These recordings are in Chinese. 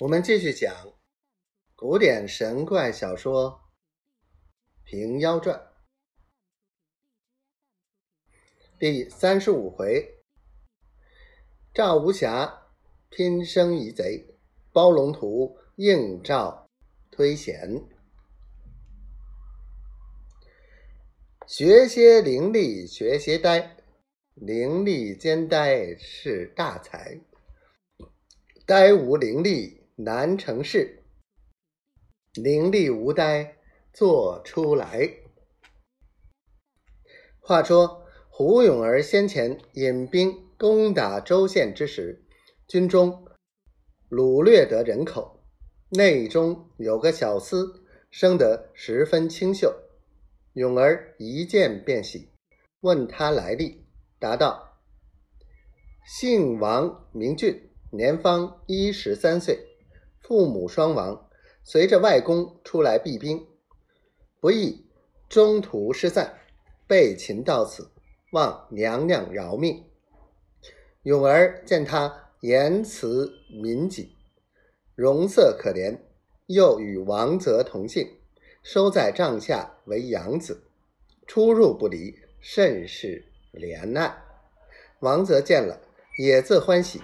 我们继续讲古典神怪小说《平妖传》第三十五回：赵无暇拼生疑贼，包龙图应召推贤。学些伶俐，学些呆，伶俐兼呆是大才，呆无伶俐。难成事，伶俐无呆做出来。话说胡永儿先前引兵攻打州县之时，军中掳掠得人口，内中有个小厮，生得十分清秀。永儿一见便喜，问他来历，答道：“姓王，名俊，年方一十三岁。”父母双亡，随着外公出来避兵，不意中途失散，被擒到此，望娘娘饶命。永儿见他言辞敏谨，容色可怜，又与王泽同姓，收在帐下为养子，出入不离，甚是怜爱。王泽见了，也自欢喜，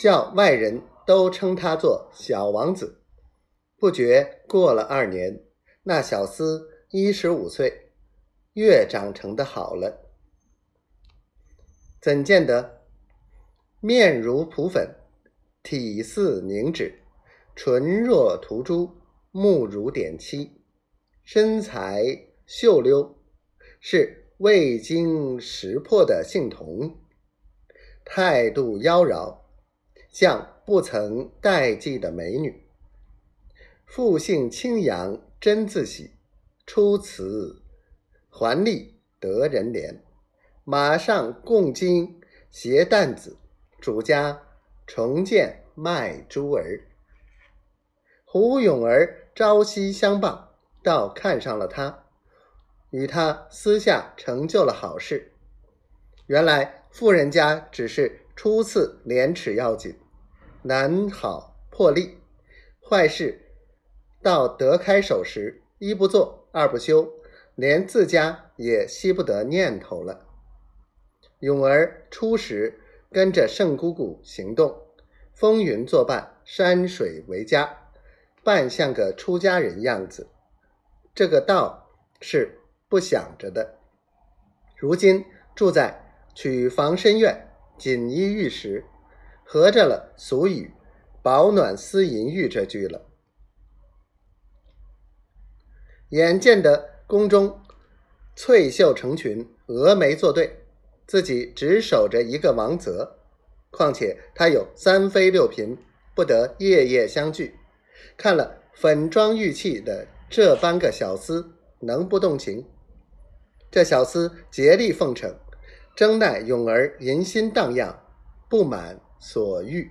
叫外人。都称他做小王子。不觉过了二年，那小厮一十五岁，越长成的好了。怎见得面如蒲粉，体似凝脂，唇若涂朱，目如点漆，身材秀溜，是未经识破的性童，态度妖娆。像不曾待妓的美女，复性清扬，真自喜，出辞还利得人怜。马上共金携担子，主家重建卖珠儿。胡永儿朝夕相傍，倒看上了他，与他私下成就了好事。原来富人家只是。初次廉耻要紧，难好破例。坏事到得开手时，一不做，二不休，连自家也吸不得念头了。勇儿初时跟着圣姑姑行动，风云作伴，山水为家，扮像个出家人样子。这个道是不想着的。如今住在曲房深院。锦衣玉食，合着了俗语“保暖思淫欲”这句了。眼见得宫中翠袖成群，蛾眉作对，自己只守着一个王泽，况且他有三妃六嫔，不得夜夜相聚。看了粉妆玉砌的这般个小厮，能不动情？这小厮竭力奉承。争奈永儿人心荡漾，不满所欲。